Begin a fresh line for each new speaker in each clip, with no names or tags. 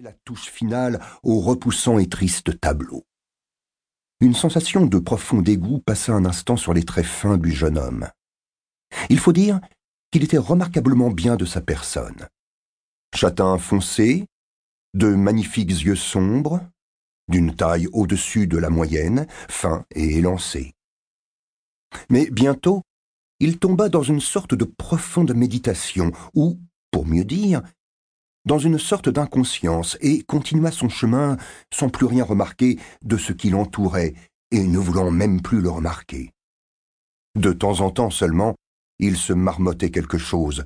la touche finale au repoussant et triste tableau. Une sensation de profond dégoût passa un instant sur les traits fins du jeune homme. Il faut dire qu'il était remarquablement bien de sa personne. Châtain foncé, de magnifiques yeux sombres, d'une taille au-dessus de la moyenne, fin et élancé. Mais bientôt, il tomba dans une sorte de profonde méditation où, pour mieux dire, dans une sorte d'inconscience, et continua son chemin sans plus rien remarquer de ce qui l'entourait, et ne voulant même plus le remarquer. De temps en temps seulement, il se marmottait quelque chose,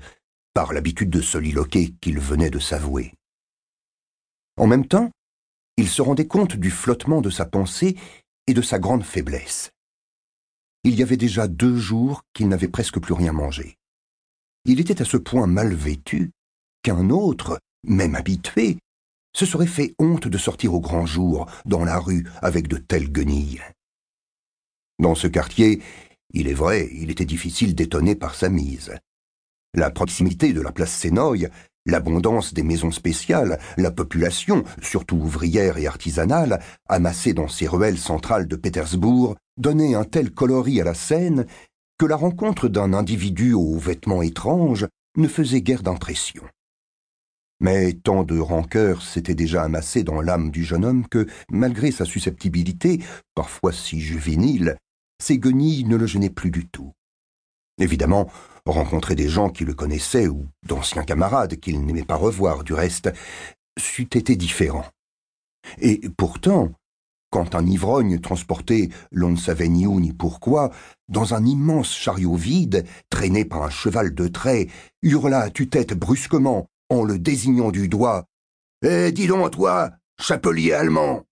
par l'habitude de soliloquer qu'il venait de s'avouer. En même temps, il se rendait compte du flottement de sa pensée et de sa grande faiblesse. Il y avait déjà deux jours qu'il n'avait presque plus rien mangé. Il était à ce point mal vêtu qu'un autre, même habitué, se serait fait honte de sortir au grand jour dans la rue avec de telles guenilles. Dans ce quartier, il est vrai, il était difficile d'étonner par sa mise. La proximité de la place Sénoï, l'abondance des maisons spéciales, la population, surtout ouvrière et artisanale, amassée dans ces ruelles centrales de Pétersbourg, donnaient un tel coloris à la scène que la rencontre d'un individu aux vêtements étranges ne faisait guère d'impression. Mais tant de rancœur s'était déjà amassé dans l'âme du jeune homme que, malgré sa susceptibilité, parfois si juvénile, ses guenilles ne le gênaient plus du tout. Évidemment, rencontrer des gens qui le connaissaient ou d'anciens camarades qu'il n'aimait pas revoir du reste, c'eût été différent. Et pourtant, quand un ivrogne transporté, l'on ne savait ni où ni pourquoi, dans un immense chariot vide, traîné par un cheval de trait, hurla à tue-tête brusquement en le désignant du doigt. Eh, dis donc, toi, chapelier allemand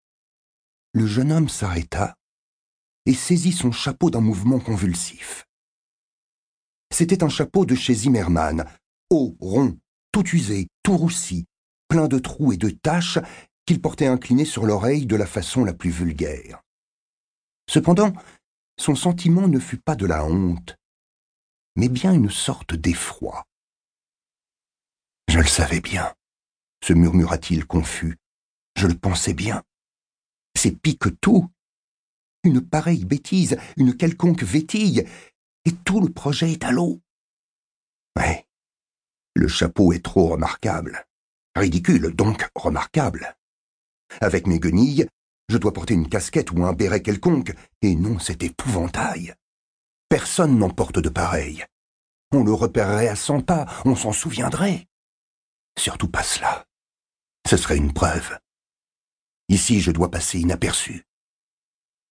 Le jeune homme s'arrêta et saisit son chapeau d'un mouvement convulsif. C'était un chapeau de chez Zimmermann, haut, rond, tout usé, tout roussi, plein de trous et de taches qu'il portait incliné sur l'oreille de la façon la plus vulgaire. Cependant, son sentiment ne fut pas de la honte, mais bien une sorte d'effroi. Je le savais bien, se murmura-t-il confus. Je le pensais bien. C'est pis que tout. Une pareille bêtise, une quelconque vétille, et tout le projet est à l'eau. Ouais, le chapeau est trop remarquable. Ridicule, donc remarquable. Avec mes guenilles, je dois porter une casquette ou un béret quelconque, et non cet épouvantail. Personne n'en porte de pareil. On le repérerait à cent pas, on s'en souviendrait. Surtout pas cela. Ce serait une preuve. Ici, je dois passer inaperçu.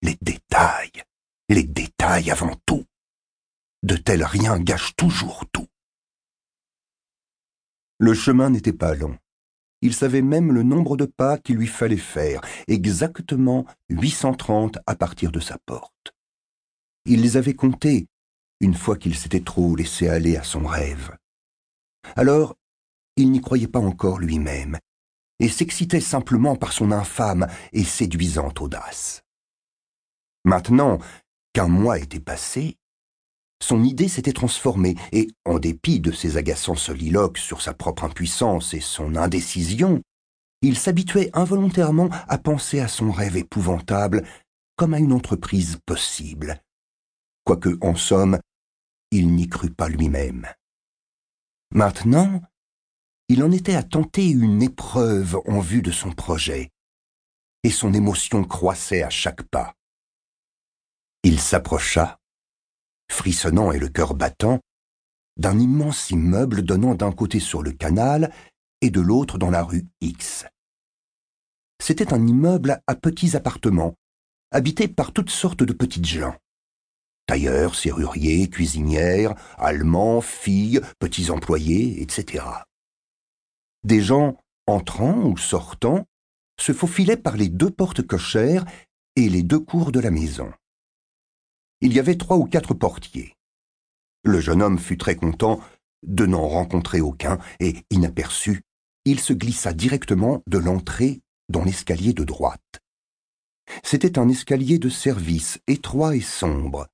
Les détails, les détails avant tout. De tels riens gâchent toujours tout. Le chemin n'était pas long. Il savait même le nombre de pas qu'il lui fallait faire, exactement 830 à partir de sa porte. Il les avait comptés une fois qu'il s'était trop laissé aller à son rêve. Alors, il n'y croyait pas encore lui-même, et s'excitait simplement par son infâme et séduisante audace. Maintenant qu'un mois était passé, son idée s'était transformée, et, en dépit de ses agaçants soliloques sur sa propre impuissance et son indécision, il s'habituait involontairement à penser à son rêve épouvantable comme à une entreprise possible, quoique, en somme, il n'y crût pas lui-même. Maintenant, il en était à tenter une épreuve en vue de son projet, et son émotion croissait à chaque pas. Il s'approcha, frissonnant et le cœur battant, d'un immense immeuble donnant d'un côté sur le canal et de l'autre dans la rue X. C'était un immeuble à petits appartements, habité par toutes sortes de petites gens. Tailleurs, serruriers, cuisinières, allemands, filles, petits employés, etc. Des gens entrant ou sortant se faufilaient par les deux portes cochères et les deux cours de la maison. Il y avait trois ou quatre portiers. Le jeune homme fut très content de n'en rencontrer aucun, et, inaperçu, il se glissa directement de l'entrée dans l'escalier de droite. C'était un escalier de service, étroit et sombre,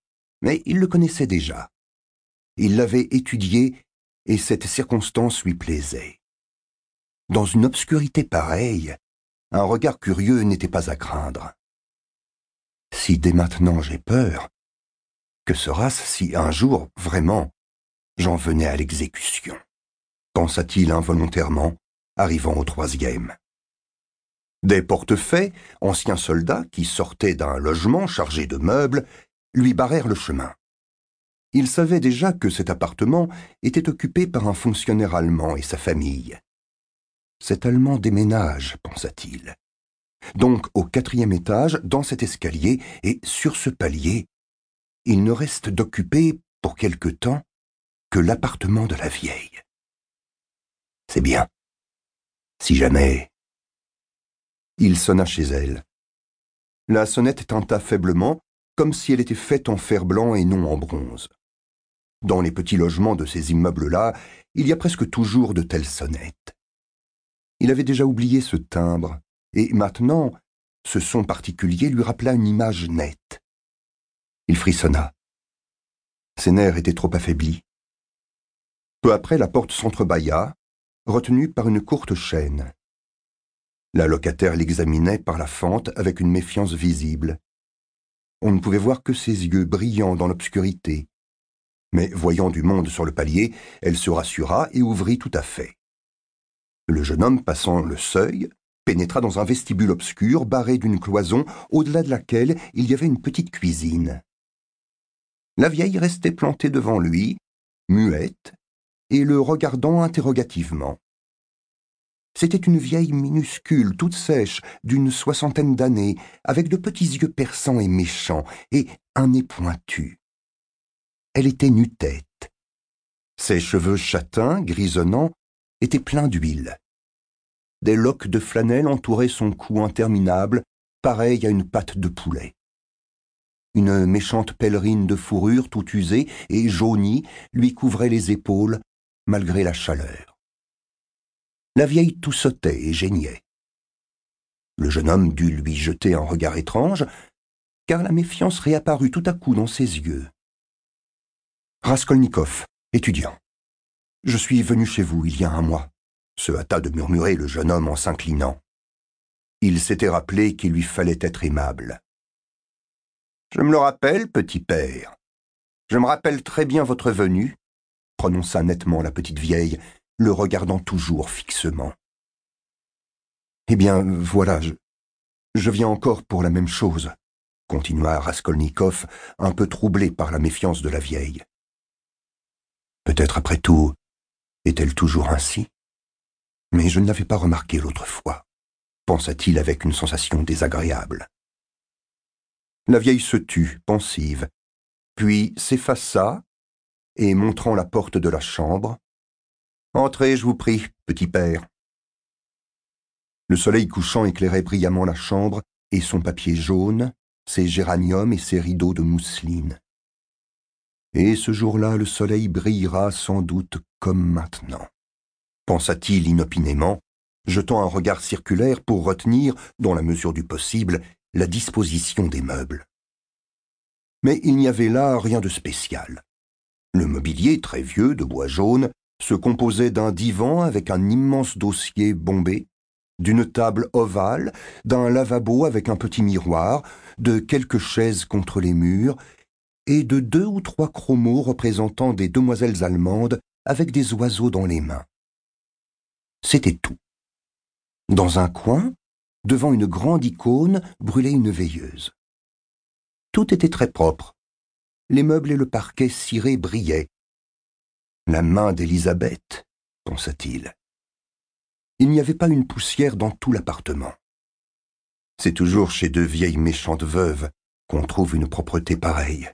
mais il le connaissait déjà. Il l'avait étudié, et cette circonstance lui plaisait. Dans une obscurité pareille, un regard curieux n'était pas à craindre. Si dès maintenant j'ai peur, que sera-ce si un jour, vraiment, j'en venais à l'exécution? pensa-t-il involontairement, arrivant au troisième. Des portefaix, anciens soldats qui sortaient d'un logement chargé de meubles, lui barrèrent le chemin. Il savait déjà que cet appartement était occupé par un fonctionnaire allemand et sa famille. Cet Allemand déménage, pensa-t-il. Donc au quatrième étage, dans cet escalier et sur ce palier, il ne reste d'occuper, pour quelque temps, que l'appartement de la vieille. C'est bien. Si jamais. Il sonna chez elle. La sonnette tinta faiblement, comme si elle était faite en fer blanc et non en bronze. Dans les petits logements de ces immeubles-là, il y a presque toujours de telles sonnettes. Il avait déjà oublié ce timbre, et maintenant, ce son particulier lui rappela une image nette. Il frissonna. Ses nerfs étaient trop affaiblis. Peu après, la porte s'entrebâilla, retenue par une courte chaîne. La locataire l'examinait par la fente avec une méfiance visible. On ne pouvait voir que ses yeux brillants dans l'obscurité. Mais voyant du monde sur le palier, elle se rassura et ouvrit tout à fait. Le jeune homme, passant le seuil, pénétra dans un vestibule obscur barré d'une cloison au-delà de laquelle il y avait une petite cuisine. La vieille restait plantée devant lui, muette, et le regardant interrogativement. C'était une vieille minuscule, toute sèche, d'une soixantaine d'années, avec de petits yeux perçants et méchants, et un nez pointu. Elle était nu-tête. Ses cheveux châtains, grisonnants, étaient pleins d'huile. Des loques de flanelle entouraient son cou interminable, pareil à une patte de poulet. Une méchante pèlerine de fourrure tout usée et jaunie lui couvrait les épaules, malgré la chaleur. La vieille tout sautait et geignait. Le jeune homme dut lui jeter un regard étrange, car la méfiance réapparut tout à coup dans ses yeux. Raskolnikov, étudiant. Je suis venu chez vous il y a un mois, se hâta de murmurer le jeune homme en s'inclinant. Il s'était rappelé qu'il lui fallait être aimable. Je me le rappelle, petit père. Je me rappelle très bien votre venue, prononça nettement la petite vieille, le regardant toujours fixement. Eh bien, voilà, je, je viens encore pour la même chose, continua Raskolnikov, un peu troublé par la méfiance de la vieille. Peut-être après tout, est-elle toujours ainsi? Mais je ne l'avais pas remarqué l'autre fois, pensa-t-il avec une sensation désagréable. La vieille se tut, pensive, puis s'effaça et montrant la porte de la chambre. Entrez, je vous prie, petit père. Le soleil couchant éclairait brillamment la chambre et son papier jaune, ses géraniums et ses rideaux de mousseline. Et ce jour-là, le soleil brillera sans doute comme maintenant, pensa-t-il inopinément, jetant un regard circulaire pour retenir, dans la mesure du possible, la disposition des meubles. Mais il n'y avait là rien de spécial. Le mobilier, très vieux, de bois jaune, se composait d'un divan avec un immense dossier bombé, d'une table ovale, d'un lavabo avec un petit miroir, de quelques chaises contre les murs, et de deux ou trois chromos représentant des demoiselles allemandes avec des oiseaux dans les mains. C'était tout. Dans un coin, devant une grande icône, brûlait une veilleuse. Tout était très propre, les meubles et le parquet ciré brillaient. La main d'Élisabeth, pensa-t-il. Il n'y avait pas une poussière dans tout l'appartement. C'est toujours chez deux vieilles méchantes veuves qu'on trouve une propreté pareille,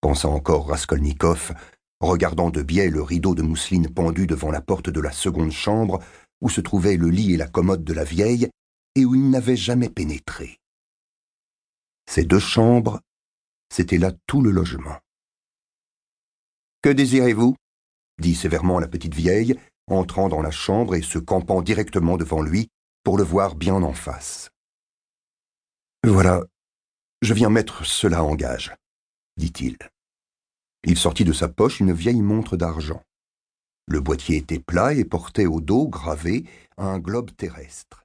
pensa encore Raskolnikov, regardant de biais le rideau de mousseline pendu devant la porte de la seconde chambre où se trouvaient le lit et la commode de la vieille et où il n'avait jamais pénétré. Ces deux chambres c'était là tout le logement. Que désirez-vous? dit sévèrement la petite vieille, entrant dans la chambre et se campant directement devant lui pour le voir bien en face. Voilà, je viens mettre cela en gage, dit-il. Il sortit de sa poche une vieille montre d'argent. Le boîtier était plat et portait au dos gravé un globe terrestre.